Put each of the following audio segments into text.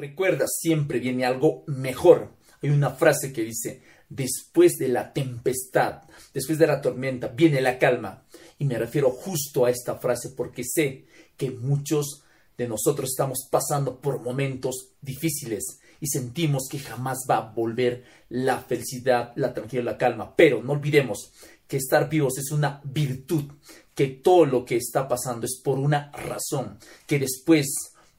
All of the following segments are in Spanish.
Recuerda, siempre viene algo mejor. Hay una frase que dice, después de la tempestad, después de la tormenta, viene la calma. Y me refiero justo a esta frase porque sé que muchos de nosotros estamos pasando por momentos difíciles y sentimos que jamás va a volver la felicidad, la tranquilidad, la calma. Pero no olvidemos que estar vivos es una virtud, que todo lo que está pasando es por una razón, que después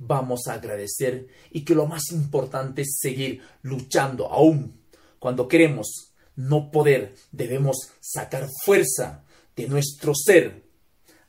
vamos a agradecer y que lo más importante es seguir luchando aún cuando queremos no poder, debemos sacar fuerza de nuestro ser.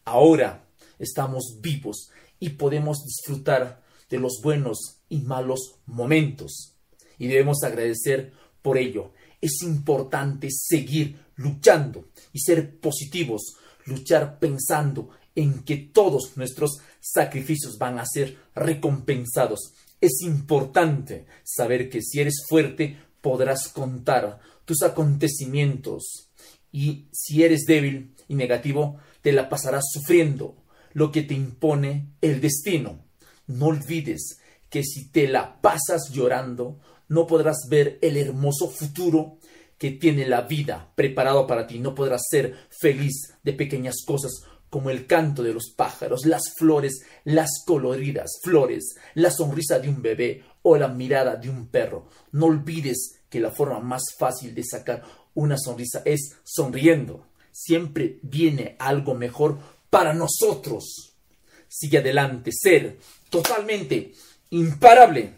Ahora estamos vivos y podemos disfrutar de los buenos y malos momentos. Y debemos agradecer por ello. Es importante seguir luchando y ser positivos, luchar pensando en que todos nuestros sacrificios van a ser recompensados. Es importante saber que si eres fuerte podrás contar tus acontecimientos y si eres débil y negativo te la pasarás sufriendo lo que te impone el destino. No olvides que si te la pasas llorando no podrás ver el hermoso futuro que tiene la vida preparado para ti. No podrás ser feliz de pequeñas cosas como el canto de los pájaros, las flores, las coloridas flores, la sonrisa de un bebé o la mirada de un perro. No olvides que la forma más fácil de sacar una sonrisa es sonriendo. Siempre viene algo mejor para nosotros. Sigue adelante, ser totalmente imparable.